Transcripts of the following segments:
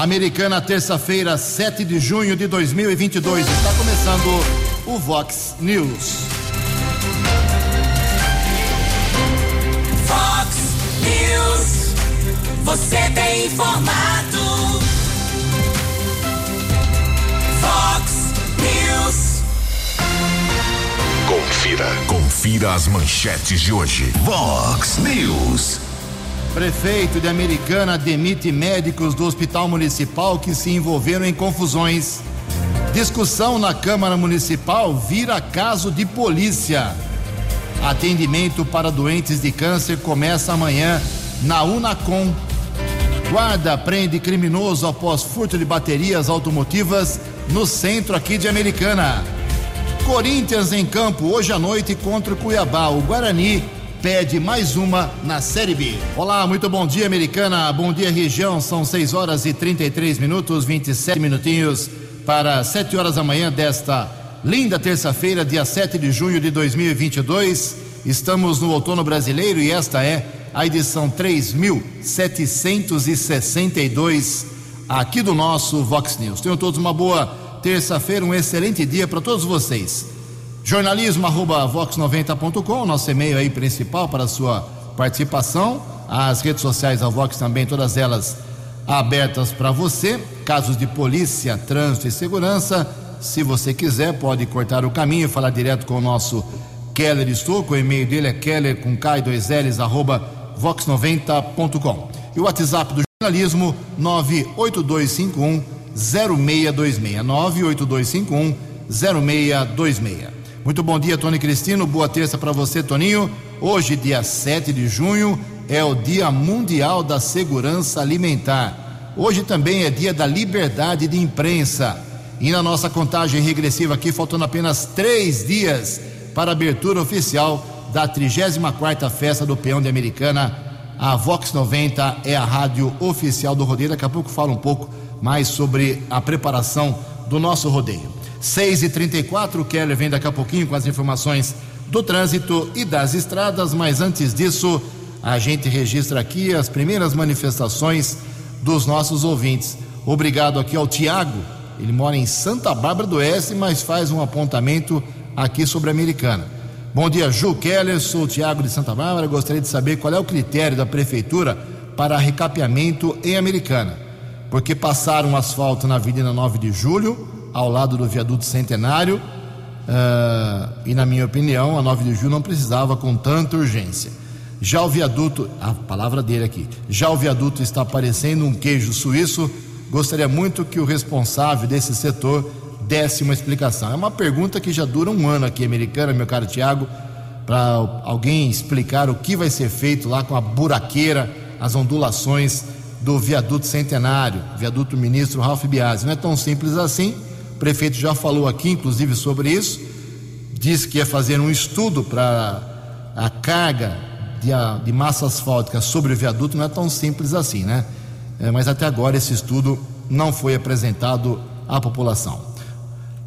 Americana, terça-feira, 7 de junho de 2022. Está começando o Vox News. Vox News. Você tem informado. Vox News. Confira. Confira as manchetes de hoje. Vox News. Prefeito de Americana demite médicos do Hospital Municipal que se envolveram em confusões. Discussão na Câmara Municipal vira caso de polícia. Atendimento para doentes de câncer começa amanhã na Unacom. Guarda prende criminoso após furto de baterias automotivas no centro aqui de Americana. Corinthians em campo hoje à noite contra o Cuiabá. O Guarani pede mais uma na Série B. Olá, muito bom dia, Americana. Bom dia, região. São 6 horas e 33 minutos, 27 minutinhos para 7 horas da manhã desta linda terça-feira, dia 7 de junho de 2022. Estamos no outono brasileiro e esta é a edição 3762 aqui do nosso Vox News. Tenham todos uma boa terça-feira, um excelente dia para todos vocês. Jornalismo arroba vox90.com, nosso e-mail aí principal para a sua participação. As redes sociais da Vox também, todas elas abertas para você. Casos de polícia, trânsito e segurança. Se você quiser, pode cortar o caminho e falar direto com o nosso Keller Estouco. O e-mail dele é keller com K 2 L's arroba vox90.com. E o WhatsApp do jornalismo 98251 0626. 98251 0626. Muito bom dia, Tony Cristino. Boa terça para você, Toninho. Hoje, dia 7 de junho, é o Dia Mundial da Segurança Alimentar. Hoje também é dia da liberdade de imprensa. E na nossa contagem regressiva aqui, faltando apenas três dias para a abertura oficial da 34ª Festa do Peão de Americana. A Vox 90 é a rádio oficial do rodeio. Daqui a pouco fala um pouco mais sobre a preparação do nosso rodeio. 6 e 34 o Keller vem daqui a pouquinho com as informações do trânsito e das estradas, mas antes disso, a gente registra aqui as primeiras manifestações dos nossos ouvintes. Obrigado aqui ao Tiago, ele mora em Santa Bárbara do Oeste, mas faz um apontamento aqui sobre a Americana. Bom dia, Ju Keller, sou o Tiago de Santa Bárbara, gostaria de saber qual é o critério da prefeitura para recapeamento em Americana. Porque passaram asfalto na Avenida 9 de Julho, ao lado do viaduto centenário, uh, e na minha opinião, a 9 de julho não precisava com tanta urgência. Já o viaduto, a palavra dele aqui, já o viaduto está parecendo um queijo suíço. Gostaria muito que o responsável desse setor desse uma explicação. É uma pergunta que já dura um ano aqui, americana, meu caro Tiago, para alguém explicar o que vai ser feito lá com a buraqueira, as ondulações do viaduto centenário, viaduto ministro Ralph Biasi. Não é tão simples assim prefeito já falou aqui, inclusive, sobre isso. Disse que ia fazer um estudo para a carga de, de, massa asfáltica sobre o viaduto. Não é tão simples assim, né? É, mas até agora esse estudo não foi apresentado à população.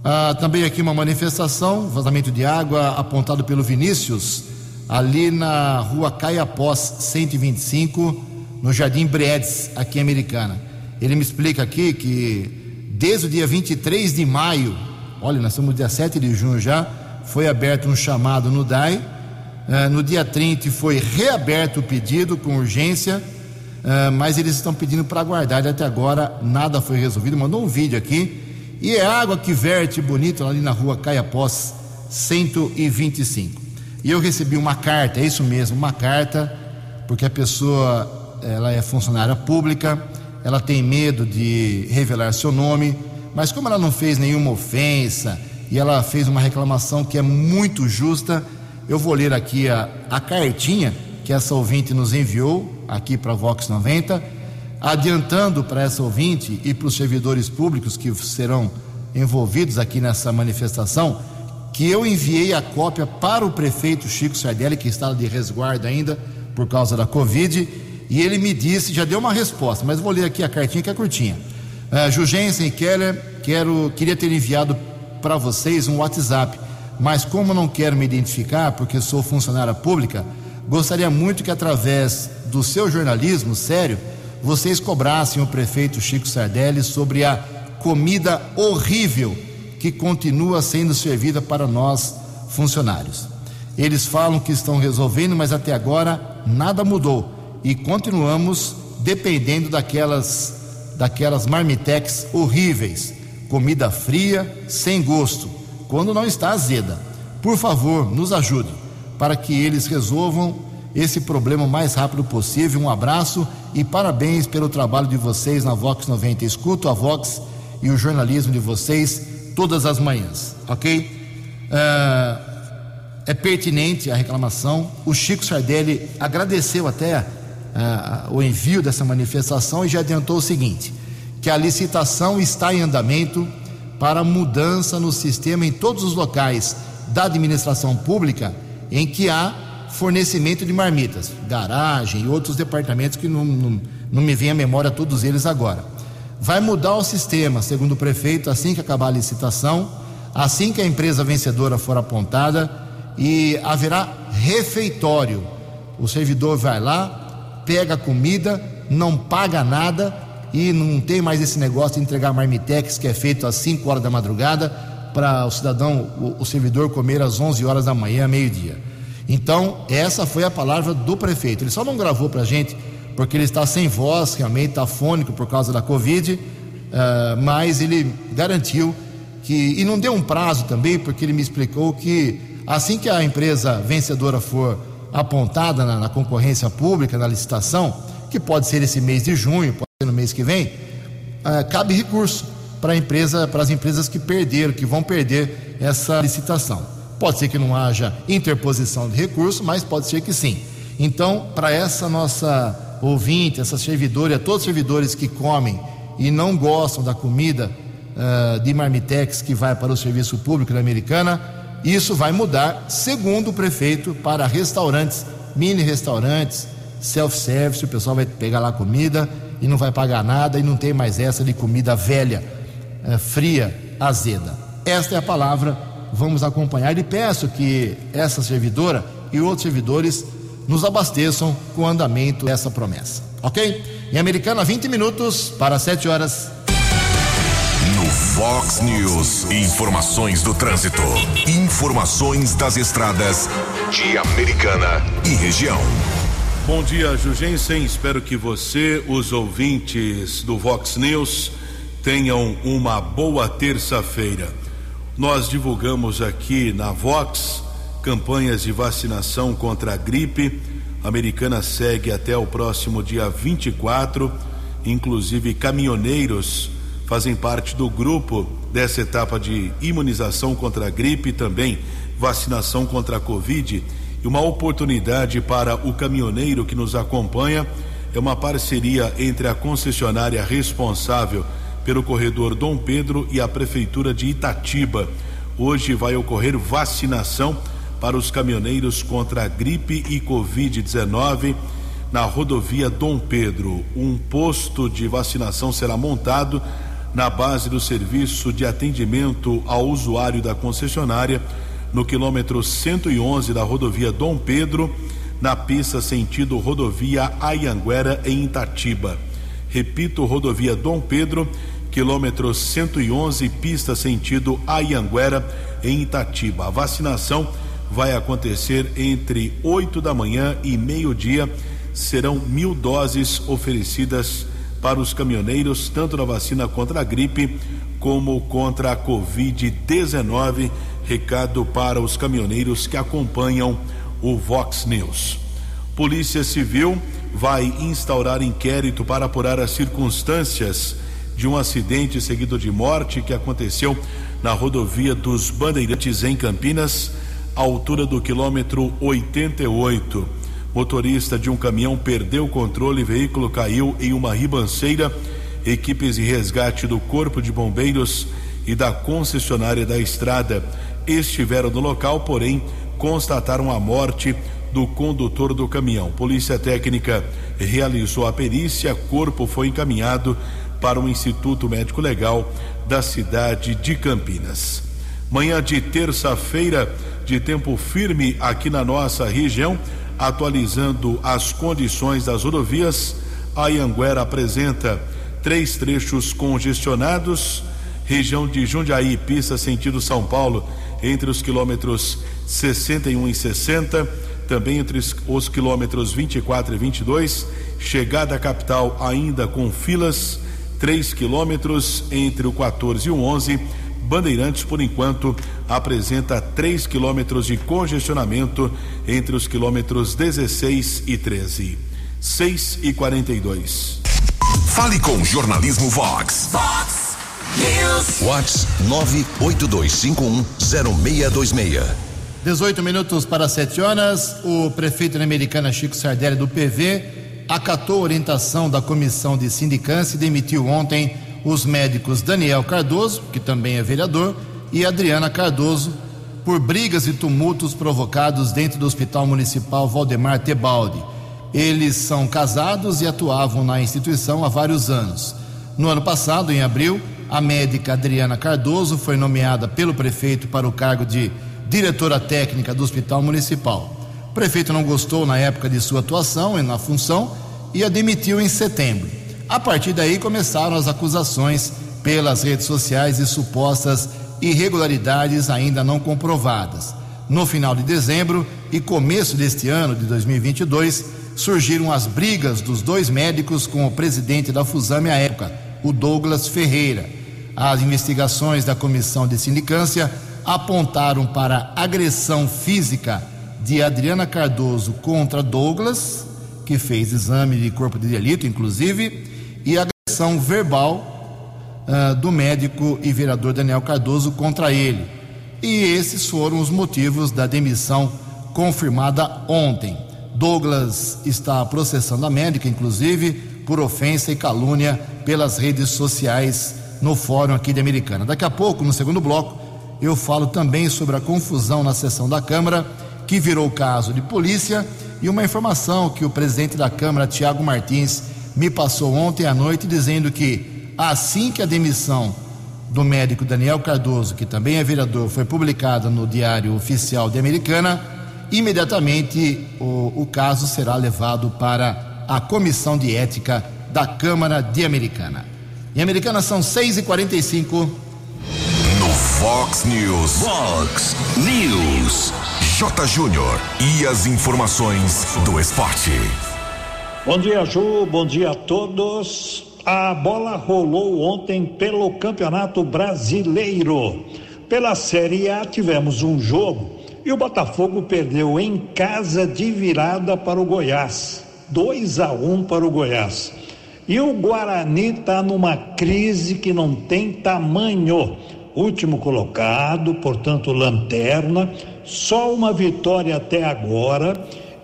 Ah, também aqui uma manifestação, vazamento de água apontado pelo Vinícius, ali na rua Caiapós 125, no Jardim Bredes, aqui em Americana. Ele me explica aqui que Desde o dia 23 de maio, olha, nós estamos no dia 7 de junho já, foi aberto um chamado no DAI. Uh, no dia 30 foi reaberto o pedido com urgência, uh, mas eles estão pedindo para aguardar. E até agora nada foi resolvido. Mandou um vídeo aqui. E é água que verte bonito ali na rua Caiapós 125. E eu recebi uma carta, é isso mesmo, uma carta, porque a pessoa ela é funcionária pública ela tem medo de revelar seu nome, mas como ela não fez nenhuma ofensa e ela fez uma reclamação que é muito justa, eu vou ler aqui a, a cartinha que essa ouvinte nos enviou aqui para a Vox 90, adiantando para essa ouvinte e para os servidores públicos que serão envolvidos aqui nessa manifestação, que eu enviei a cópia para o prefeito Chico Sardelli, que está de resguardo ainda por causa da Covid, e ele me disse, já deu uma resposta, mas vou ler aqui a cartinha que é curtinha. Uh, Jugensen Keller, quero, queria ter enviado para vocês um WhatsApp, mas como não quero me identificar, porque sou funcionária pública, gostaria muito que através do seu jornalismo sério vocês cobrassem o prefeito Chico Sardelli sobre a comida horrível que continua sendo servida para nós funcionários. Eles falam que estão resolvendo, mas até agora nada mudou e continuamos dependendo daquelas daquelas marmitex horríveis, comida fria, sem gosto, quando não está azeda. Por favor, nos ajude para que eles resolvam esse problema o mais rápido possível. Um abraço e parabéns pelo trabalho de vocês na Vox 90. Escuto a Vox e o jornalismo de vocês todas as manhãs, ok? Uh, é pertinente a reclamação. O Chico Sardelli agradeceu até uh, o envio dessa manifestação e já adiantou o seguinte: que a licitação está em andamento para mudança no sistema em todos os locais da administração pública em que há fornecimento de marmitas, garagem e outros departamentos que não, não, não me vem à memória todos eles agora. Vai mudar o sistema, segundo o prefeito, assim que acabar a licitação, assim que a empresa vencedora for apontada e haverá refeitório. O servidor vai lá, pega comida, não paga nada e não tem mais esse negócio de entregar marmitex que é feito às 5 horas da madrugada para o cidadão, o, o servidor comer às 11 horas da manhã, meio-dia. Então, essa foi a palavra do prefeito. Ele só não gravou para a gente porque ele está sem voz, realmente está fônico por causa da Covid, uh, mas ele garantiu que. E não deu um prazo também, porque ele me explicou que assim que a empresa vencedora for apontada na, na concorrência pública, na licitação, que pode ser esse mês de junho, pode ser no mês que vem, uh, cabe recurso para empresa, para as empresas que perderam, que vão perder essa licitação. Pode ser que não haja interposição de recurso, mas pode ser que sim. Então, para essa nossa ouvinte, essa servidora, todos os servidores que comem e não gostam da comida uh, de marmitex que vai para o serviço público da Americana, isso vai mudar, segundo o prefeito, para restaurantes, mini restaurantes, self-service, o pessoal vai pegar lá comida e não vai pagar nada e não tem mais essa de comida velha, uh, fria, azeda. Esta é a palavra vamos acompanhar e peço que essa servidora e outros servidores nos abasteçam com o andamento dessa promessa. Ok? Em Americana, 20 minutos para 7 horas. Fox News, informações do trânsito. Informações das estradas de Americana e região. Bom dia, Jugensen. Espero que você, os ouvintes do Fox News, tenham uma boa terça-feira. Nós divulgamos aqui na Vox campanhas de vacinação contra a gripe. A americana segue até o próximo dia 24. Inclusive, caminhoneiros fazem parte do grupo dessa etapa de imunização contra a gripe, também vacinação contra a Covid. E uma oportunidade para o caminhoneiro que nos acompanha é uma parceria entre a concessionária responsável pelo corredor Dom Pedro e a prefeitura de Itatiba. Hoje vai ocorrer vacinação para os caminhoneiros contra a gripe e Covid-19 na rodovia Dom Pedro. Um posto de vacinação será montado na base do serviço de atendimento ao usuário da concessionária no quilômetro 111 da rodovia Dom Pedro, na pista sentido rodovia Ayanguera em Itatiba. Repito, rodovia Dom Pedro, quilômetro 111, pista sentido Ayanguera, em Itatiba. A vacinação vai acontecer entre 8 da manhã e meio-dia. Serão mil doses oferecidas para os caminhoneiros, tanto na vacina contra a gripe como contra a Covid-19. Recado para os caminhoneiros que acompanham o Vox News. Polícia Civil vai instaurar inquérito para apurar as circunstâncias de um acidente seguido de morte que aconteceu na rodovia dos Bandeirantes em Campinas, à altura do quilômetro 88. Motorista de um caminhão perdeu o controle e veículo caiu em uma ribanceira. Equipes de resgate do Corpo de Bombeiros e da concessionária da estrada estiveram no local, porém constataram a morte do condutor do caminhão. Polícia Técnica realizou a perícia, corpo foi encaminhado para o Instituto Médico Legal da cidade de Campinas. Manhã de terça-feira, de tempo firme aqui na nossa região, atualizando as condições das rodovias. A Ianguera apresenta três trechos congestionados. Região de Jundiaí, pista sentido São Paulo, entre os quilômetros 61 e 60, também entre os quilômetros 24 e 22. Chegada à capital ainda com filas, 3 quilômetros entre o 14 e o 11 Bandeirantes, por enquanto, apresenta 3 quilômetros de congestionamento entre os quilômetros 16 e 13. 6 e 42. Fale com o Jornalismo Vox. Vox News. Vox 982510626. 18 minutos para 7 horas. O prefeito da Americana Chico Sardelli do PV acatou a orientação da comissão de sindicância e demitiu ontem os médicos Daniel Cardoso, que também é vereador, e Adriana Cardoso, por brigas e tumultos provocados dentro do Hospital Municipal Valdemar Tebaldi. Eles são casados e atuavam na instituição há vários anos. No ano passado, em abril, a médica Adriana Cardoso foi nomeada pelo prefeito para o cargo de diretora técnica do Hospital Municipal. O prefeito não gostou na época de sua atuação na função e a demitiu em setembro. A partir daí começaram as acusações pelas redes sociais e supostas irregularidades ainda não comprovadas. No final de dezembro e começo deste ano de 2022, surgiram as brigas dos dois médicos com o presidente da Fusame à época, o Douglas Ferreira. As investigações da comissão de sindicância apontaram para agressão física de Adriana Cardoso contra Douglas, que fez exame de corpo de delito, inclusive, e agressão verbal uh, do médico e vereador Daniel Cardoso contra ele. E esses foram os motivos da demissão confirmada ontem. Douglas está processando a médica, inclusive, por ofensa e calúnia pelas redes sociais no fórum aqui de Americana. Daqui a pouco, no segundo bloco, eu falo também sobre a confusão na sessão da Câmara, que virou caso de polícia, e uma informação que o presidente da Câmara, Tiago Martins, me passou ontem à noite dizendo que assim que a demissão do médico Daniel Cardoso, que também é vereador, foi publicada no Diário Oficial de Americana, imediatamente o, o caso será levado para a Comissão de Ética da Câmara de Americana. Em Americana são 6h45. No Fox News. Fox News. J. Júnior. E as informações do esporte. Bom dia, Ju. Bom dia a todos. A bola rolou ontem pelo Campeonato Brasileiro. Pela Série A tivemos um jogo e o Botafogo perdeu em casa de virada para o Goiás. 2 a 1 um para o Goiás. E o Guarani está numa crise que não tem tamanho. Último colocado, portanto, lanterna, só uma vitória até agora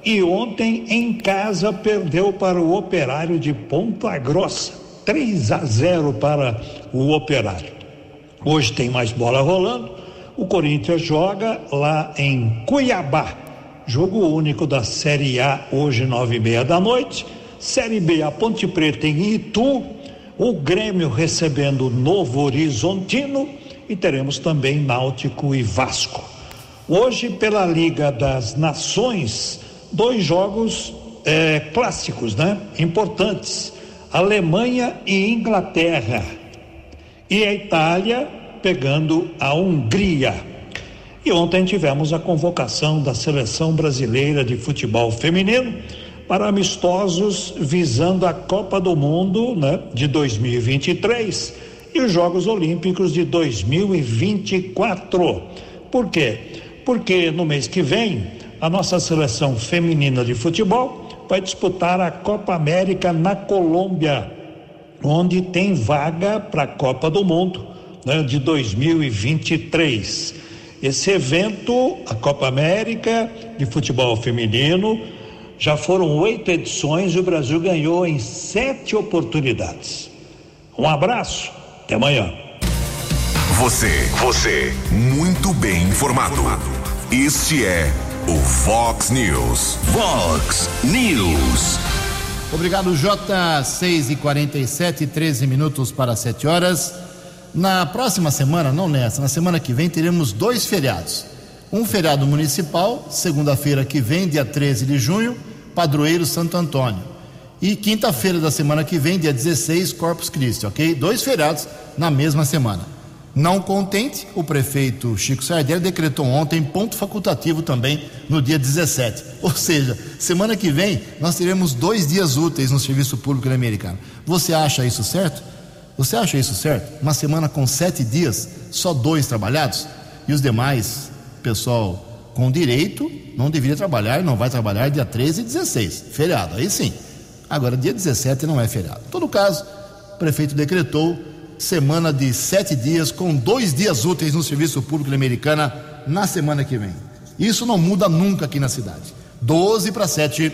e ontem em casa perdeu para o Operário de Ponta Grossa, 3 a 0 para o Operário. Hoje tem mais bola rolando. O Corinthians joga lá em Cuiabá. Jogo único da Série A hoje nove e meia da noite. Série B a Ponte Preta em Itu. O Grêmio recebendo Novo Horizontino e teremos também Náutico e Vasco. Hoje pela Liga das Nações dois jogos é, clássicos, né? Importantes: Alemanha e Inglaterra. E a Itália pegando a Hungria. E ontem tivemos a convocação da seleção brasileira de futebol feminino para amistosos visando a Copa do Mundo né, de 2023 e os Jogos Olímpicos de 2024. Por quê? Porque no mês que vem a nossa seleção feminina de futebol vai disputar a Copa América na Colômbia, onde tem vaga para a Copa do Mundo né, de 2023. Esse evento, a Copa América de futebol feminino, já foram oito edições e o Brasil ganhou em sete oportunidades. Um abraço, até amanhã. Você, você, muito bem informado. Este é o Fox News. Fox News. Obrigado, J. 6 e 47 13 minutos para 7 horas. Na próxima semana, não nessa, na semana que vem, teremos dois feriados. Um feriado municipal, segunda-feira que vem, dia 13 de junho, padroeiro Santo Antônio. E quinta-feira da semana que vem, dia 16, Corpus Christi, ok? Dois feriados na mesma semana. Não contente, o prefeito Chico Sardelli decretou ontem ponto facultativo também no dia 17. Ou seja, semana que vem nós teremos dois dias úteis no serviço público americano. Você acha isso certo? Você acha isso certo? Uma semana com sete dias, só dois trabalhados? E os demais, pessoal com direito, não deveria trabalhar, não vai trabalhar dia 13 e 16, feriado, aí sim. Agora, dia 17 não é feriado. Em todo caso, o prefeito decretou semana de sete dias, com dois dias úteis no Serviço Público Americana na semana que vem. Isso não muda nunca aqui na cidade. 12 para 7.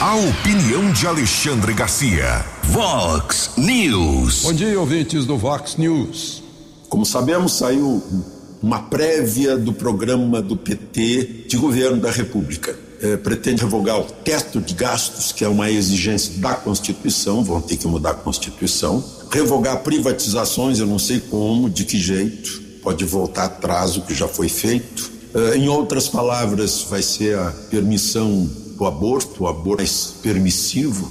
A opinião de Alexandre Garcia. Vox News. Bom dia, ouvintes do Vox News. Como sabemos, saiu uma prévia do programa do PT de governo da República eh, pretende revogar o teto de gastos, que é uma exigência da Constituição, vão ter que mudar a Constituição, revogar privatizações, eu não sei como, de que jeito, pode voltar atrás o que já foi feito. Eh, em outras palavras, vai ser a permissão do aborto, o aborto mais permissivo,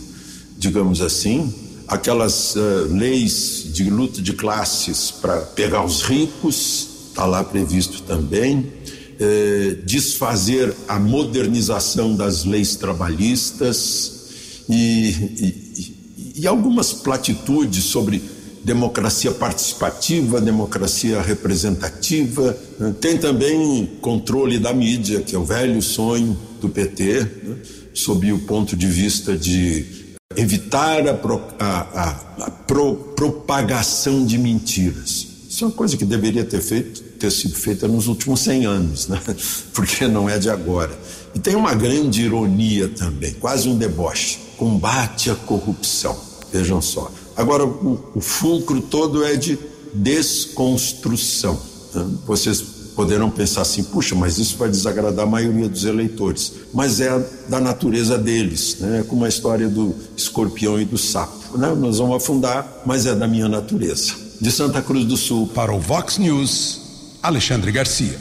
digamos assim, aquelas uh, leis de luta de classes para pegar os ricos, está lá previsto também eh, desfazer a modernização das leis trabalhistas e, e, e algumas platitudes sobre democracia participativa, democracia representativa. Tem também controle da mídia, que é o velho sonho do PT, né, sob o ponto de vista de evitar a, pro, a, a, a pro, propagação de mentiras. Isso é uma coisa que deveria ter feito ter sido feita nos últimos 100 anos, né? porque não é de agora. E tem uma grande ironia também, quase um deboche: combate à corrupção. Vejam só. Agora, o, o fulcro todo é de desconstrução. Né? Vocês poderão pensar assim: puxa, mas isso vai desagradar a maioria dos eleitores. Mas é da natureza deles, né? é como a história do escorpião e do sapo. Né? Nós vamos afundar, mas é da minha natureza. De Santa Cruz do Sul. Para o Vox News. Alexandre Garcia.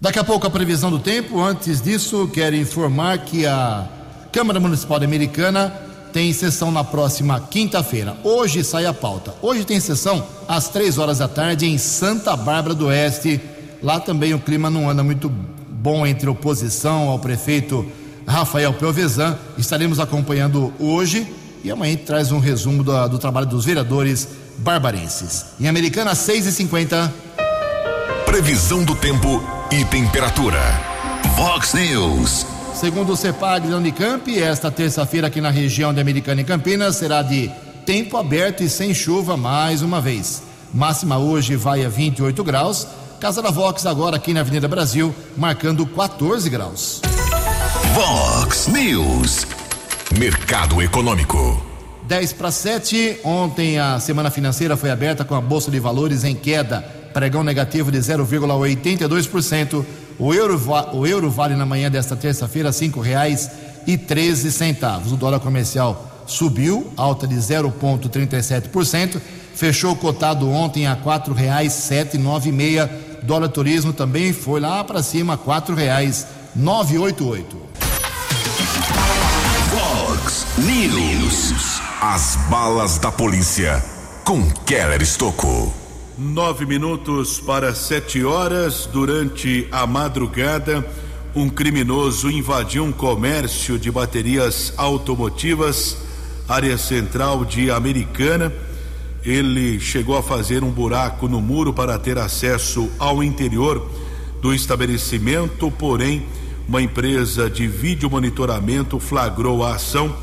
Daqui a pouco a previsão do tempo. Antes disso, quero informar que a Câmara Municipal Americana tem sessão na próxima quinta-feira. Hoje sai a pauta. Hoje tem sessão às três horas da tarde em Santa Bárbara do Oeste. Lá também o clima não anda muito bom entre oposição ao prefeito Rafael Pelvezan. Estaremos acompanhando hoje e amanhã traz um resumo do, do trabalho dos vereadores barbarenses. Em Americana, 6 e 50 Previsão do tempo e temperatura. Vox News. Segundo o CEPAG da Unicamp, esta terça-feira aqui na região de Americana e Campinas será de tempo aberto e sem chuva mais uma vez. Máxima hoje vai a 28 graus. Casa da Vox agora aqui na Avenida Brasil, marcando 14 graus. Vox News. Mercado Econômico. 10 para 7. Ontem a semana financeira foi aberta com a Bolsa de Valores em queda, pregão negativo de 0,82%. O euro, o euro vale na manhã desta terça-feira R$ 5,13. O dólar comercial subiu, alta de 0,37%. Fechou cotado ontem a R$ 4,796. Dólar turismo também foi lá para cima, R$ 4,988. News. As balas da polícia com Keller Estocou. Nove minutos para sete horas. Durante a madrugada, um criminoso invadiu um comércio de baterias automotivas, área central de Americana. Ele chegou a fazer um buraco no muro para ter acesso ao interior do estabelecimento, porém, uma empresa de vídeo monitoramento flagrou a ação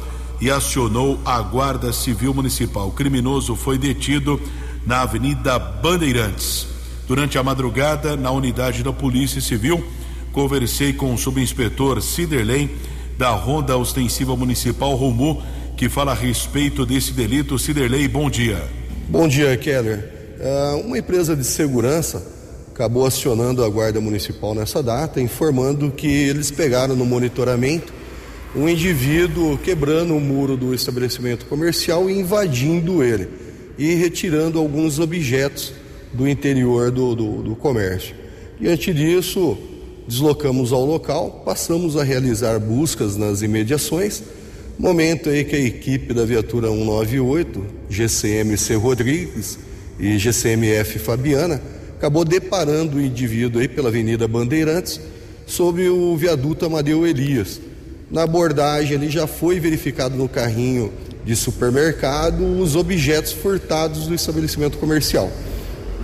e acionou a Guarda Civil Municipal. O criminoso foi detido na Avenida Bandeirantes. Durante a madrugada, na unidade da Polícia Civil, conversei com o subinspetor Ciderley da Ronda Ostensiva Municipal Romu, que fala a respeito desse delito. Ciderley, bom dia. Bom dia, Keller. Uh, uma empresa de segurança acabou acionando a Guarda Municipal nessa data, informando que eles pegaram no monitoramento um indivíduo quebrando o muro do estabelecimento comercial e invadindo ele e retirando alguns objetos do interior do, do, do comércio. Diante disso, deslocamos ao local, passamos a realizar buscas nas imediações. Momento aí que a equipe da viatura 198, GCMC Rodrigues e GCMF Fabiana, acabou deparando o indivíduo aí pela Avenida Bandeirantes sobre o viaduto Amadeu Elias. Na abordagem ele já foi verificado no carrinho de supermercado os objetos furtados do estabelecimento comercial.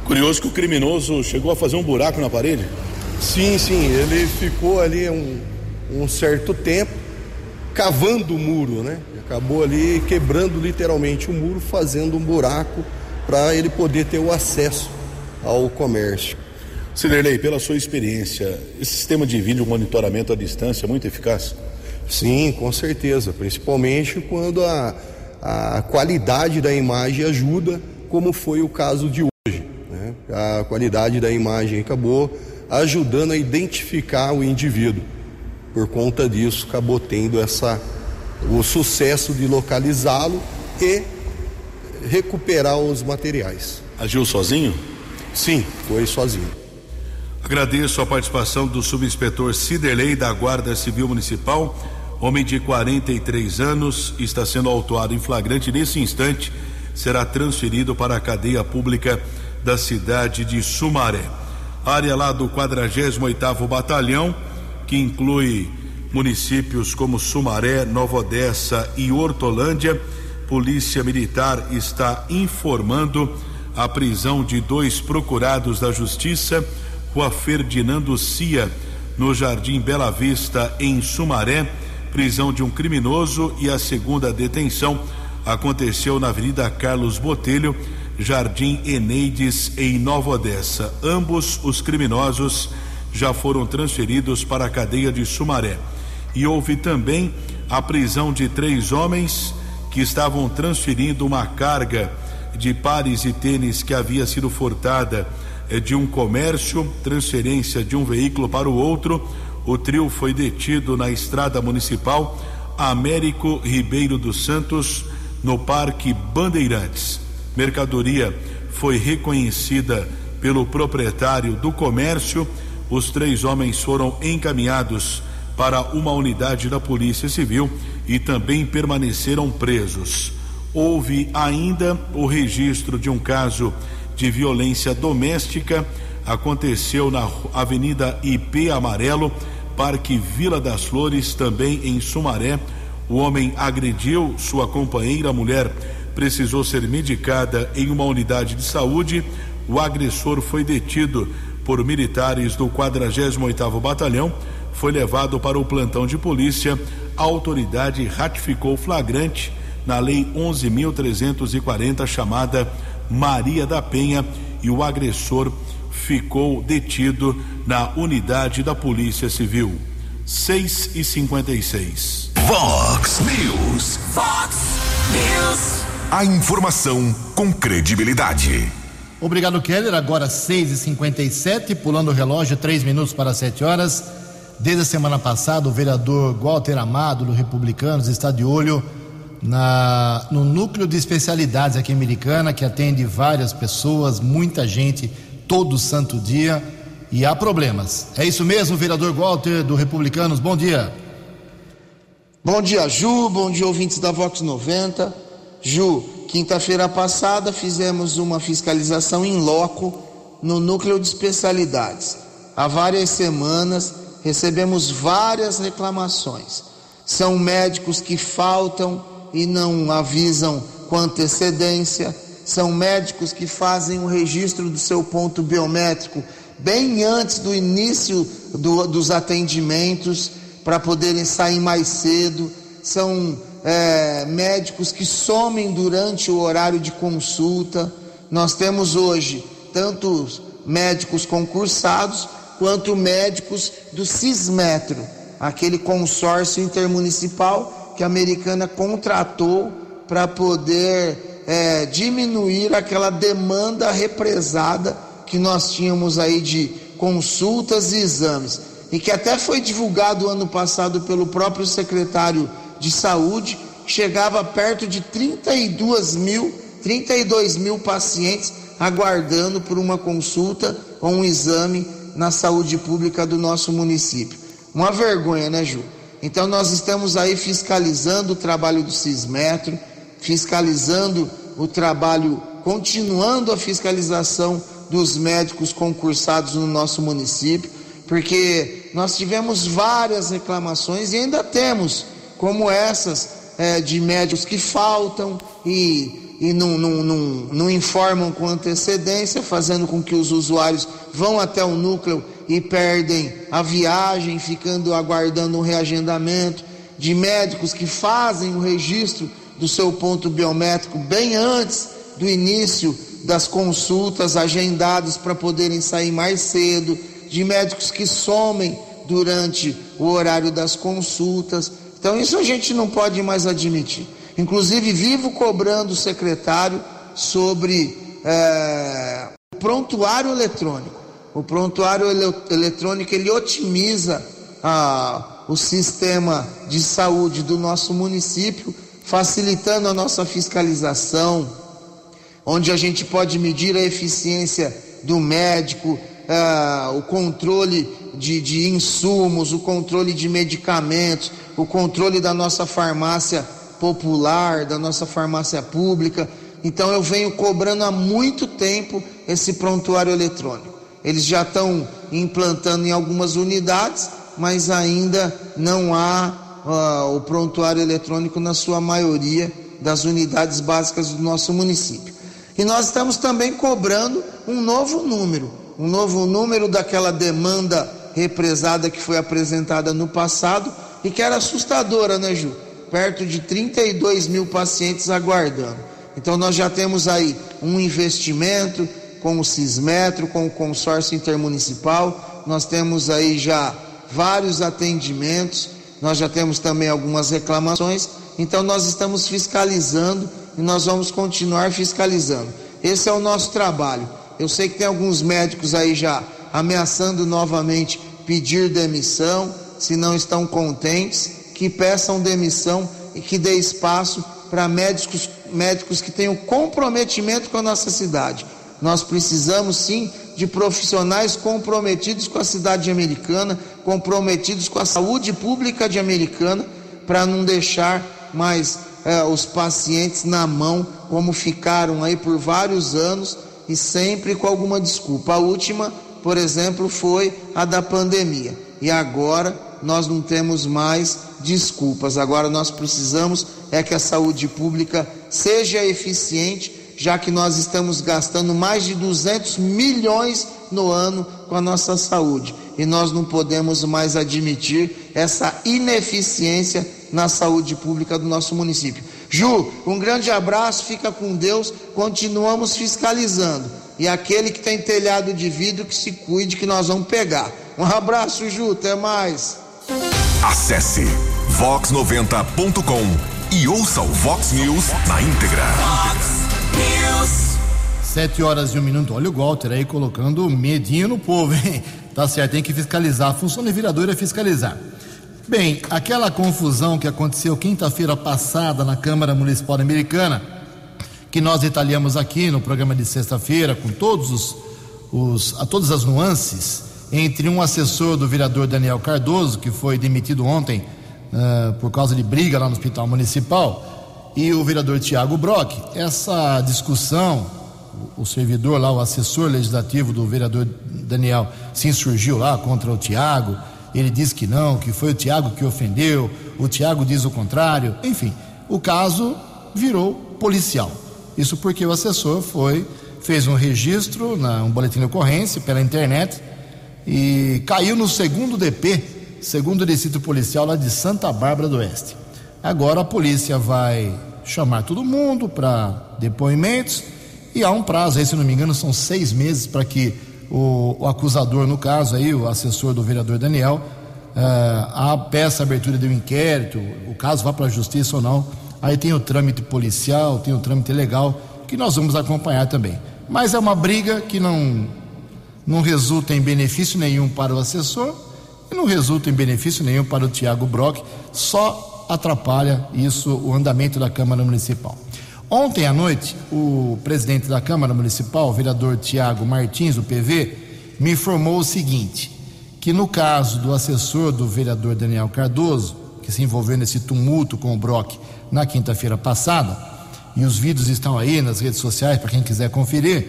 Curioso que o criminoso chegou a fazer um buraco na parede? Sim, sim, ele ficou ali um, um certo tempo cavando o muro, né? Acabou ali quebrando literalmente o muro, fazendo um buraco para ele poder ter o acesso ao comércio. Ciderley, pela sua experiência, esse sistema de vídeo monitoramento à distância é muito eficaz? Sim, com certeza, principalmente quando a, a qualidade da imagem ajuda, como foi o caso de hoje. Né? A qualidade da imagem acabou ajudando a identificar o indivíduo. Por conta disso, acabou tendo essa, o sucesso de localizá-lo e recuperar os materiais. Agiu sozinho? Sim, foi sozinho. Agradeço a participação do subinspetor Ciderley da Guarda Civil Municipal, homem de 43 anos, está sendo autuado em flagrante nesse instante, será transferido para a cadeia pública da cidade de Sumaré. Área lá do 48º Batalhão, que inclui municípios como Sumaré, Nova Odessa e Hortolândia, Polícia Militar está informando a prisão de dois procurados da Justiça, Rua Ferdinando Cia, no Jardim Bela Vista, em Sumaré. Prisão de um criminoso e a segunda detenção aconteceu na Avenida Carlos Botelho, Jardim Eneides, em Nova Odessa. Ambos os criminosos já foram transferidos para a cadeia de Sumaré. E houve também a prisão de três homens que estavam transferindo uma carga de pares e tênis que havia sido furtada eh, de um comércio, transferência de um veículo para o outro. O trio foi detido na estrada municipal Américo Ribeiro dos Santos, no Parque Bandeirantes. Mercadoria foi reconhecida pelo proprietário do comércio. Os três homens foram encaminhados para uma unidade da Polícia Civil e também permaneceram presos. Houve ainda o registro de um caso de violência doméstica. Aconteceu na Avenida IP Amarelo, Parque Vila das Flores, também em Sumaré. O homem agrediu sua companheira, a mulher precisou ser medicada em uma unidade de saúde. O agressor foi detido por militares do 48º Batalhão, foi levado para o plantão de polícia. A autoridade ratificou flagrante na Lei 11.340, chamada Maria da Penha, e o agressor ficou detido na unidade da Polícia Civil. 6 e 56. Vox News. Fox News. A informação com credibilidade. Obrigado, Keller. Agora 6 e 57 pulando o relógio, três minutos para 7 horas. Desde a semana passada, o vereador Walter Amado, do Republicanos, está de olho na, no núcleo de especialidades aqui em Americana, que atende várias pessoas, muita gente, todo santo dia, e há problemas. É isso mesmo, vereador Walter, do Republicanos, bom dia. Bom dia, Ju, bom dia, ouvintes da Vox 90. Ju, quinta-feira passada fizemos uma fiscalização em loco no núcleo de especialidades. Há várias semanas recebemos várias reclamações. São médicos que faltam e não avisam com antecedência, são médicos que fazem o registro do seu ponto biométrico bem antes do início do, dos atendimentos para poderem sair mais cedo, são é, médicos que somem durante o horário de consulta. Nós temos hoje tanto médicos concursados quanto médicos do Cismetro, aquele consórcio intermunicipal que a americana contratou para poder é, diminuir aquela demanda represada que nós tínhamos aí de consultas e exames e que até foi divulgado ano passado pelo próprio secretário de saúde, chegava perto de 32 mil, 32 mil pacientes aguardando por uma consulta ou um exame na saúde pública do nosso município. Uma vergonha, né, Ju? Então nós estamos aí fiscalizando o trabalho do Cismetro, fiscalizando o trabalho, continuando a fiscalização dos médicos concursados no nosso município, porque nós tivemos várias reclamações e ainda temos, como essas é, de médicos que faltam e, e não, não, não, não informam com antecedência, fazendo com que os usuários vão até o núcleo e perdem a viagem, ficando aguardando um reagendamento, de médicos que fazem o registro do seu ponto biométrico bem antes do início das consultas agendadas para poderem sair mais cedo, de médicos que somem durante o horário das consultas. Então, isso a gente não pode mais admitir. Inclusive, vivo cobrando o secretário sobre é, o prontuário eletrônico. O prontuário ele, eletrônico ele otimiza ah, o sistema de saúde do nosso município, facilitando a nossa fiscalização, onde a gente pode medir a eficiência do médico, ah, o controle de, de insumos, o controle de medicamentos, o controle da nossa farmácia popular, da nossa farmácia pública. Então eu venho cobrando há muito tempo esse prontuário eletrônico. Eles já estão implantando em algumas unidades, mas ainda não há uh, o prontuário eletrônico na sua maioria das unidades básicas do nosso município. E nós estamos também cobrando um novo número, um novo número daquela demanda represada que foi apresentada no passado e que era assustadora, né, Ju? Perto de 32 mil pacientes aguardando. Então nós já temos aí um investimento, com o Cismetro, com o consórcio intermunicipal. Nós temos aí já vários atendimentos, nós já temos também algumas reclamações, então nós estamos fiscalizando e nós vamos continuar fiscalizando. Esse é o nosso trabalho. Eu sei que tem alguns médicos aí já ameaçando novamente pedir demissão, se não estão contentes, que peçam demissão e que dê espaço para médicos, médicos que tenham comprometimento com a nossa cidade. Nós precisamos sim de profissionais comprometidos com a cidade de Americana, comprometidos com a saúde pública de Americana, para não deixar mais é, os pacientes na mão, como ficaram aí por vários anos e sempre com alguma desculpa. A última, por exemplo, foi a da pandemia. E agora nós não temos mais desculpas. Agora nós precisamos é que a saúde pública seja eficiente já que nós estamos gastando mais de 200 milhões no ano com a nossa saúde e nós não podemos mais admitir essa ineficiência na saúde pública do nosso município. Ju, um grande abraço, fica com Deus, continuamos fiscalizando. E aquele que tem telhado de vidro que se cuide que nós vamos pegar. Um abraço, Ju, até mais. Acesse vox90.com e ouça o Vox News na íntegra. Sete horas e um minuto. Olha o Walter aí colocando medinho no povo, hein? Tá certo, tem que fiscalizar. A função do vereador é fiscalizar. Bem, aquela confusão que aconteceu quinta-feira passada na Câmara Municipal Americana, que nós detalhamos aqui no programa de sexta-feira, com todos os, os, a todas as nuances, entre um assessor do vereador Daniel Cardoso, que foi demitido ontem uh, por causa de briga lá no Hospital Municipal, e o vereador Tiago Brock. Essa discussão, o servidor lá, o assessor legislativo do vereador Daniel, se insurgiu lá contra o Tiago. Ele disse que não, que foi o Tiago que ofendeu, o Tiago diz o contrário. Enfim, o caso virou policial. Isso porque o assessor foi, fez um registro, na, um boletim de ocorrência pela internet e caiu no segundo DP, segundo distrito policial lá de Santa Bárbara do Oeste. Agora a polícia vai chamar todo mundo para depoimentos e há um prazo, aí, se não me engano, são seis meses para que o, o, acusador, no caso aí, o assessor do vereador Daniel, uh, a peça abertura de um inquérito, o caso vá para a justiça ou não. Aí tem o trâmite policial, tem o trâmite legal, que nós vamos acompanhar também. Mas é uma briga que não, não resulta em benefício nenhum para o assessor e não resulta em benefício nenhum para o Tiago Brock, só atrapalha isso o andamento da Câmara Municipal. Ontem à noite, o presidente da Câmara Municipal, o vereador Tiago Martins, do PV, me informou o seguinte: que no caso do assessor do vereador Daniel Cardoso, que se envolveu nesse tumulto com o Brock na quinta-feira passada, e os vídeos estão aí nas redes sociais para quem quiser conferir,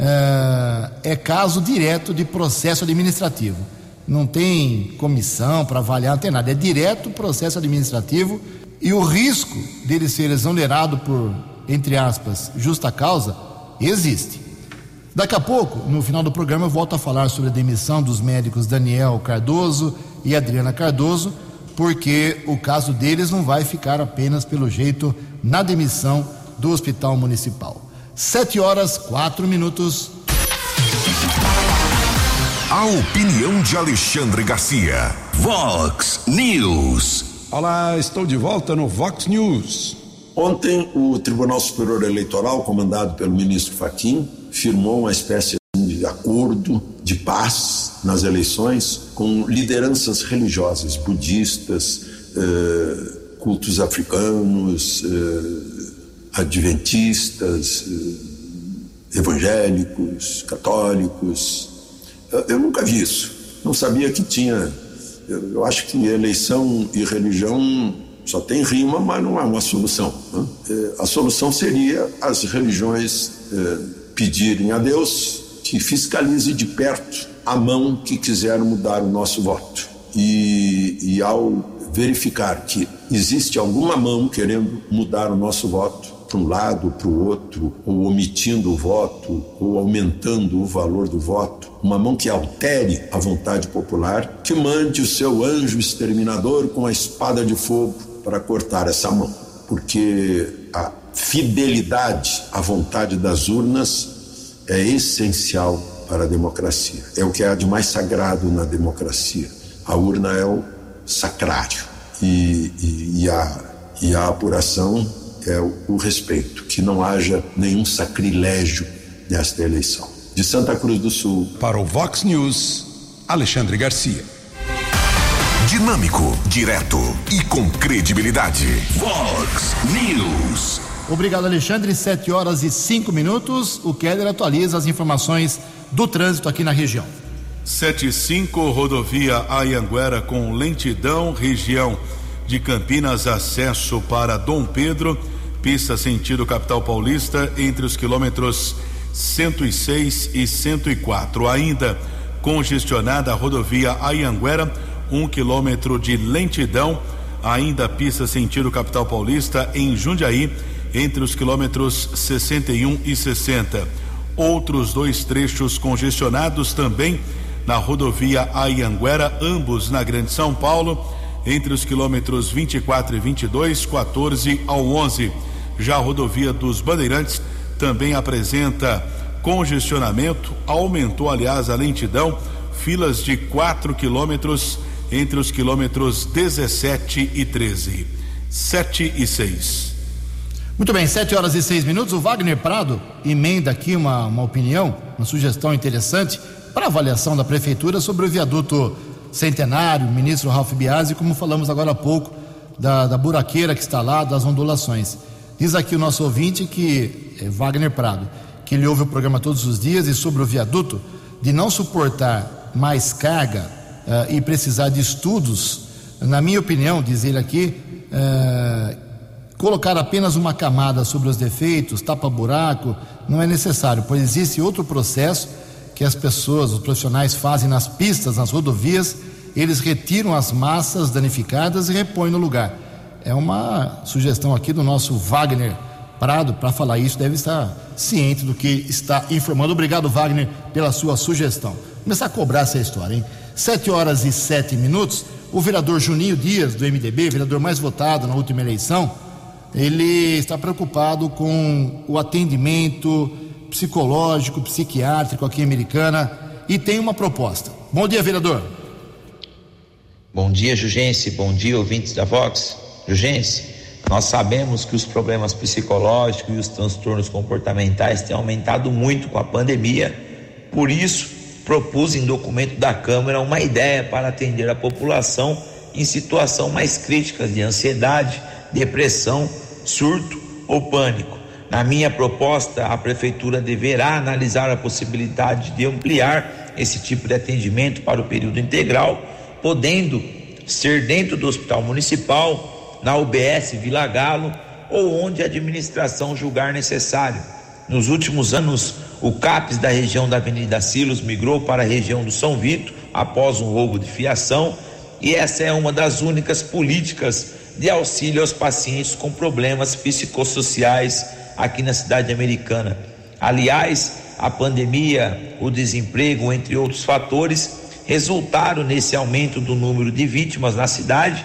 é, é caso direto de processo administrativo. Não tem comissão para avaliar, não tem nada, é direto processo administrativo e o risco dele ser exonerado por, entre aspas, justa causa, existe. Daqui a pouco, no final do programa, eu volto a falar sobre a demissão dos médicos Daniel Cardoso e Adriana Cardoso, porque o caso deles não vai ficar apenas pelo jeito na demissão do Hospital Municipal. Sete horas, quatro minutos. A opinião de Alexandre Garcia. Vox News. Olá, estou de volta no Vox News. Ontem, o Tribunal Superior Eleitoral, comandado pelo ministro Faquim, firmou uma espécie de acordo de paz nas eleições com lideranças religiosas, budistas, eh, cultos africanos, eh, adventistas, eh, evangélicos, católicos. Eu, eu nunca vi isso. Não sabia que tinha. Eu, eu acho que eleição e religião só tem rima, mas não é uma solução. Né? A solução seria as religiões pedirem a Deus que fiscalize de perto a mão que quiser mudar o nosso voto. E, e ao verificar que existe alguma mão querendo mudar o nosso voto para um lado, para o outro, ou omitindo o voto, ou aumentando o valor do voto, uma mão que altere a vontade popular, que mande o seu anjo exterminador com a espada de fogo para cortar essa mão. Porque a fidelidade à vontade das urnas é essencial para a democracia. É o que há de mais sagrado na democracia. A urna é o sacrário e, e, e a, e a apuração é o, o respeito, que não haja nenhum sacrilégio nesta eleição. De Santa Cruz do Sul. Para o Vox News, Alexandre Garcia. Dinâmico, direto e com credibilidade. Vox News. Obrigado, Alexandre. Sete horas e cinco minutos. O Keller atualiza as informações do trânsito aqui na região. 75 rodovia Ayanguera com lentidão, região de Campinas, acesso para Dom Pedro, pista sentido capital paulista, entre os quilômetros 106 e 104. Ainda congestionada a rodovia Ayanguera, um quilômetro de lentidão, ainda pista sentido capital paulista em Jundiaí, entre os quilômetros 61 e 60. Outros dois trechos congestionados também na rodovia Ayanguera, ambos na Grande São Paulo, entre os quilômetros 24 e 22, 14 ao 11. Já a rodovia dos Bandeirantes também apresenta congestionamento, aumentou, aliás, a lentidão, filas de 4 quilômetros entre os quilômetros 17 e 13. 7 e 6. Muito bem, 7 horas e 6 minutos. O Wagner Prado emenda aqui uma, uma opinião, uma sugestão interessante para avaliação da Prefeitura sobre o viaduto centenário, ministro Ralph Biasi, como falamos agora há pouco, da, da buraqueira que está lá, das ondulações. Diz aqui o nosso ouvinte que, é Wagner Prado, que ele ouve o programa todos os dias e sobre o viaduto, de não suportar mais carga e precisar de estudos, na minha opinião, diz ele aqui, uh, colocar apenas uma camada sobre os defeitos, tapa-buraco, não é necessário, pois existe outro processo que as pessoas, os profissionais fazem nas pistas, nas rodovias, eles retiram as massas danificadas e repõem no lugar. É uma sugestão aqui do nosso Wagner Prado para falar isso, deve estar ciente do que está informando. Obrigado, Wagner, pela sua sugestão. Começar a cobrar essa história, hein? Sete horas e sete minutos. O vereador Juninho Dias, do MDB, vereador mais votado na última eleição, ele está preocupado com o atendimento psicológico, psiquiátrico aqui em Americana e tem uma proposta. Bom dia, vereador. Bom dia, Jugense. Bom dia, ouvintes da Vox. Jugense, nós sabemos que os problemas psicológicos e os transtornos comportamentais têm aumentado muito com a pandemia. Por isso, propus em documento da Câmara uma ideia para atender a população em situação mais crítica de ansiedade, depressão, surto ou pânico. Na minha proposta, a Prefeitura deverá analisar a possibilidade de ampliar esse tipo de atendimento para o período integral, podendo ser dentro do hospital municipal, na UBS Vila Galo ou onde a administração julgar necessário. Nos últimos anos, o CAPES da região da Avenida Silos migrou para a região do São Vito após um roubo de fiação, e essa é uma das únicas políticas de auxílio aos pacientes com problemas psicossociais aqui na cidade americana. Aliás, a pandemia, o desemprego, entre outros fatores, resultaram nesse aumento do número de vítimas na cidade.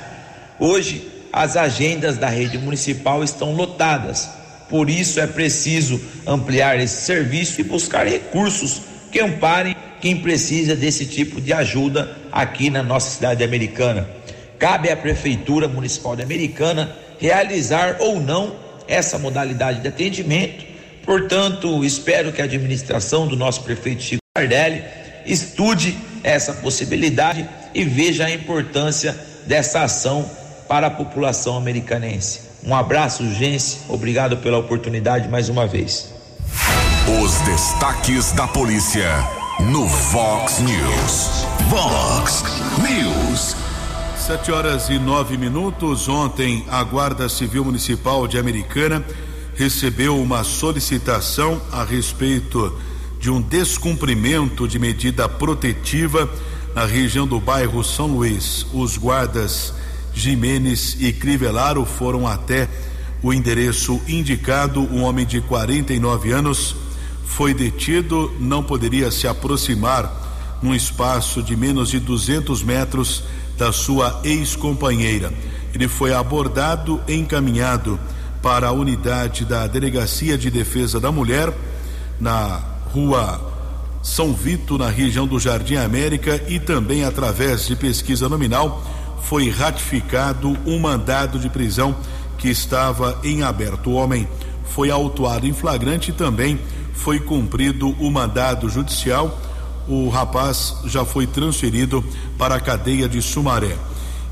Hoje, as agendas da rede municipal estão lotadas. Por isso é preciso ampliar esse serviço e buscar recursos que amparem quem precisa desse tipo de ajuda aqui na nossa cidade americana. Cabe à Prefeitura Municipal de Americana realizar ou não essa modalidade de atendimento. Portanto, espero que a administração do nosso prefeito Chico Sardelli estude essa possibilidade e veja a importância dessa ação para a população americanense. Um abraço, urgência. Obrigado pela oportunidade mais uma vez. Os destaques da polícia no Vox News. Vox News. Sete horas e nove minutos. Ontem, a Guarda Civil Municipal de Americana recebeu uma solicitação a respeito de um descumprimento de medida protetiva na região do bairro São Luís. Os guardas Jimenez e Crivellaro foram até o endereço indicado. Um homem de 49 anos foi detido, não poderia se aproximar num espaço de menos de 200 metros da sua ex-companheira. Ele foi abordado e encaminhado para a unidade da Delegacia de Defesa da Mulher, na rua São Vito, na região do Jardim América, e também através de pesquisa nominal foi ratificado um mandado de prisão que estava em aberto. O homem foi autuado em flagrante e também foi cumprido o mandado judicial. O rapaz já foi transferido para a cadeia de Sumaré.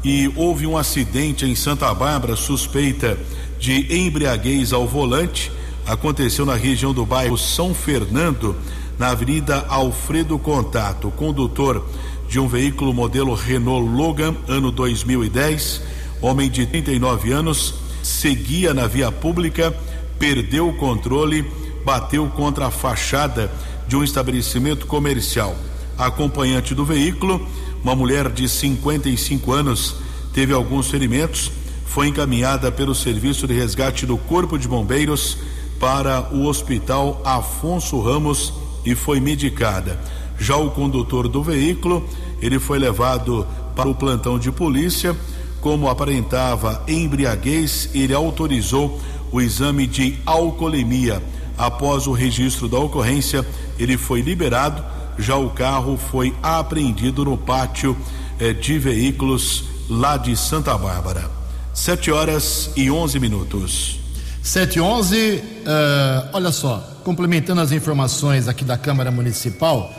E houve um acidente em Santa Bárbara, suspeita de embriaguez ao volante. Aconteceu na região do bairro São Fernando, na Avenida Alfredo Contato. O condutor de um veículo modelo Renault Logan, ano 2010. Homem de 39 anos, seguia na via pública, perdeu o controle, bateu contra a fachada de um estabelecimento comercial. Acompanhante do veículo, uma mulher de 55 anos, teve alguns ferimentos, foi encaminhada pelo serviço de resgate do Corpo de Bombeiros para o Hospital Afonso Ramos e foi medicada. Já o condutor do veículo, ele foi levado para o plantão de polícia. Como aparentava embriaguez, ele autorizou o exame de alcoolemia. Após o registro da ocorrência, ele foi liberado. Já o carro foi apreendido no pátio eh, de veículos lá de Santa Bárbara. Sete horas e onze minutos. Sete e onze, uh, olha só, complementando as informações aqui da Câmara Municipal,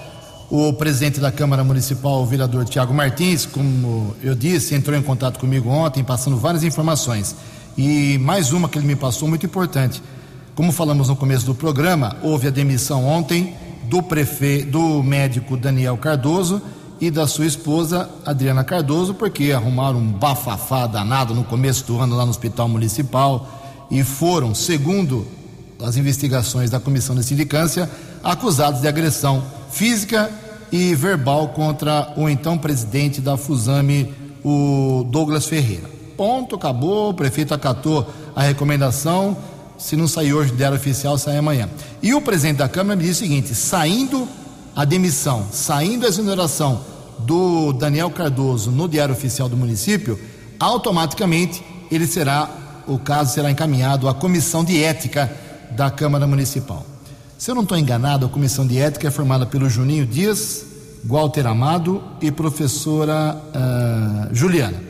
o presidente da Câmara Municipal, o vereador Tiago Martins, como eu disse, entrou em contato comigo ontem, passando várias informações. E mais uma que ele me passou, muito importante. Como falamos no começo do programa, houve a demissão ontem do prefeito, do médico Daniel Cardoso e da sua esposa Adriana Cardoso, porque arrumaram um bafafá danado no começo do ano lá no Hospital Municipal e foram, segundo as investigações da Comissão de Sindicância, acusados de agressão física e verbal contra o então presidente da Fusame, o Douglas Ferreira. Ponto, acabou, o prefeito acatou a recomendação. Se não sair hoje, der oficial, sai amanhã. E o presidente da Câmara me disse o seguinte: saindo a demissão, saindo a exoneração do Daniel Cardoso no Diário Oficial do município, automaticamente ele será, o caso será encaminhado à comissão de ética da Câmara Municipal. Se eu não estou enganado, a comissão de ética é formada pelo Juninho Dias, Walter Amado e professora uh, Juliana.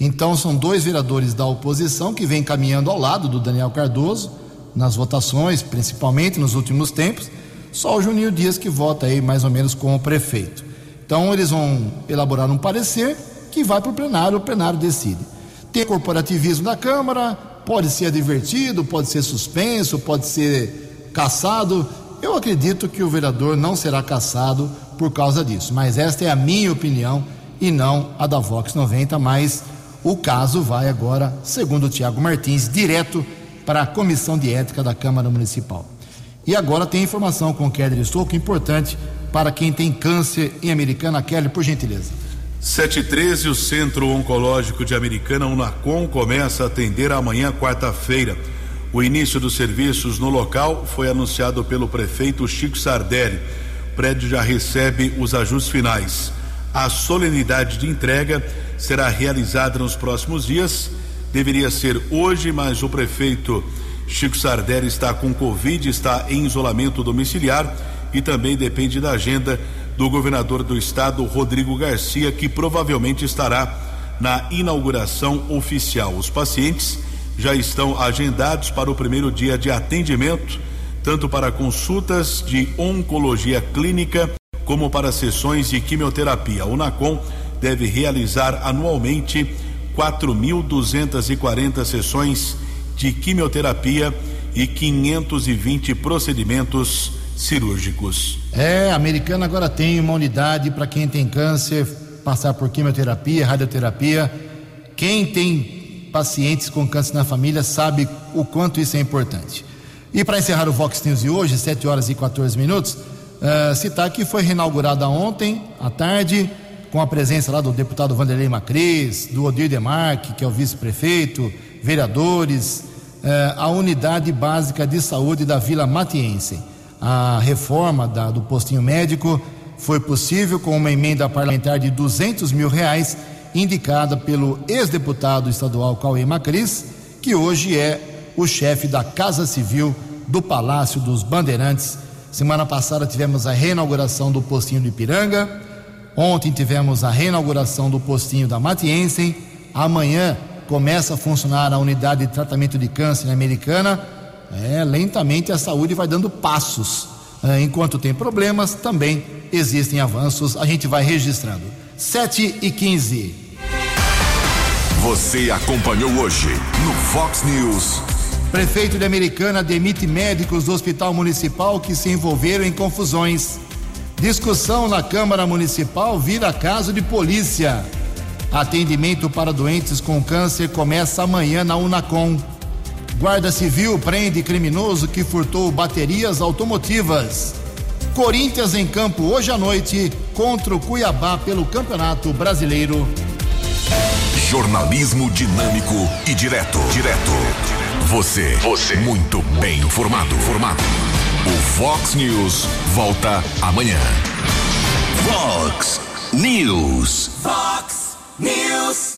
Então são dois vereadores da oposição que vêm caminhando ao lado do Daniel Cardoso nas votações, principalmente nos últimos tempos. Só o Juninho Dias que vota aí mais ou menos como prefeito. Então eles vão elaborar um parecer que vai para o plenário, o plenário decide. Tem corporativismo da Câmara, pode ser advertido, pode ser suspenso, pode ser caçado. Eu acredito que o vereador não será caçado por causa disso. Mas esta é a minha opinião e não a da Vox 90. Mas o caso vai agora, segundo o Tiago Martins, direto para a Comissão de Ética da Câmara Municipal. E agora tem informação com Kelly Stouco importante para quem tem câncer em Americana. Kelly, por gentileza. 713, o Centro Oncológico de Americana, Unacom, começa a atender amanhã, quarta-feira. O início dos serviços no local foi anunciado pelo prefeito Chico Sardelli. O prédio já recebe os ajustes finais. A solenidade de entrega será realizada nos próximos dias. Deveria ser hoje, mas o prefeito Chico Sardelli está com Covid, está em isolamento domiciliar e também depende da agenda do governador do estado, Rodrigo Garcia, que provavelmente estará na inauguração oficial. Os pacientes já estão agendados para o primeiro dia de atendimento, tanto para consultas de oncologia clínica como para sessões de quimioterapia. O NACOM deve realizar anualmente 4.240 sessões de quimioterapia e 520 procedimentos cirúrgicos. É, a americana agora tem uma unidade para quem tem câncer, passar por quimioterapia, radioterapia. Quem tem pacientes com câncer na família sabe o quanto isso é importante. E para encerrar o Vox News de hoje, 7 horas e 14 minutos, uh, citar que foi reinaugurada ontem à tarde, com a presença lá do deputado Vanderlei Macris, do Odir Demarque, que é o vice-prefeito, vereadores, uh, a unidade básica de saúde da Vila Matiense a reforma da, do postinho médico foi possível com uma emenda parlamentar de 200 mil reais indicada pelo ex-deputado estadual Cauê Macris, que hoje é o chefe da Casa Civil do Palácio dos Bandeirantes. Semana passada tivemos a reinauguração do postinho de Ipiranga, ontem tivemos a reinauguração do postinho da Matiense, amanhã começa a funcionar a unidade de tratamento de câncer na Americana é, lentamente a saúde vai dando passos. É, enquanto tem problemas, também existem avanços, a gente vai registrando. 7 e 15. Você acompanhou hoje no Fox News. Prefeito de Americana demite médicos do Hospital Municipal que se envolveram em confusões. Discussão na Câmara Municipal vira caso de polícia. Atendimento para doentes com câncer começa amanhã na Unacom. Guarda Civil prende criminoso que furtou baterias automotivas. Corinthians em campo hoje à noite contra o Cuiabá pelo Campeonato Brasileiro. Jornalismo dinâmico e direto. Direto. Você. Você. Muito bem informado. Formado. O Fox News volta amanhã. Fox News. Fox News.